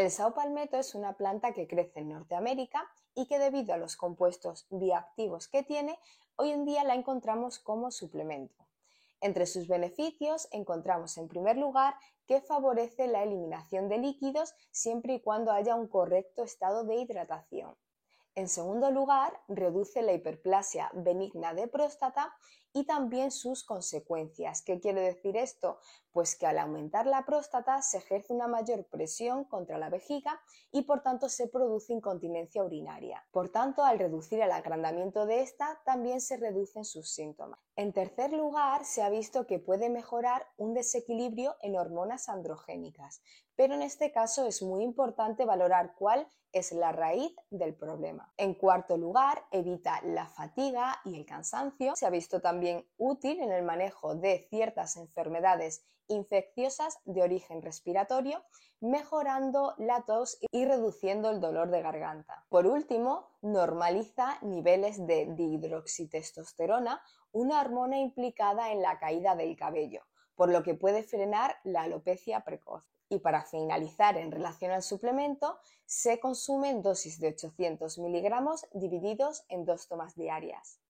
El sao palmetto es una planta que crece en Norteamérica y que debido a los compuestos bioactivos que tiene, hoy en día la encontramos como suplemento. Entre sus beneficios encontramos en primer lugar que favorece la eliminación de líquidos siempre y cuando haya un correcto estado de hidratación. En segundo lugar, reduce la hiperplasia benigna de próstata y también sus consecuencias. ¿Qué quiere decir esto? Pues que al aumentar la próstata se ejerce una mayor presión contra la vejiga y por tanto se produce incontinencia urinaria. Por tanto, al reducir el agrandamiento de esta, también se reducen sus síntomas. En tercer lugar, se ha visto que puede mejorar un desequilibrio en hormonas androgénicas, pero en este caso es muy importante valorar cuál es la raíz del problema. En cuarto lugar, evita la fatiga y el cansancio. Se ha visto también útil en el manejo de ciertas enfermedades infecciosas de origen respiratorio, mejorando la tos y reduciendo el dolor de garganta. Por último, normaliza niveles de dihidroxitestosterona, una hormona implicada en la caída del cabello, por lo que puede frenar la alopecia precoz. Y para finalizar, en relación al suplemento, se consumen dosis de 800 miligramos divididos en dos tomas diarias.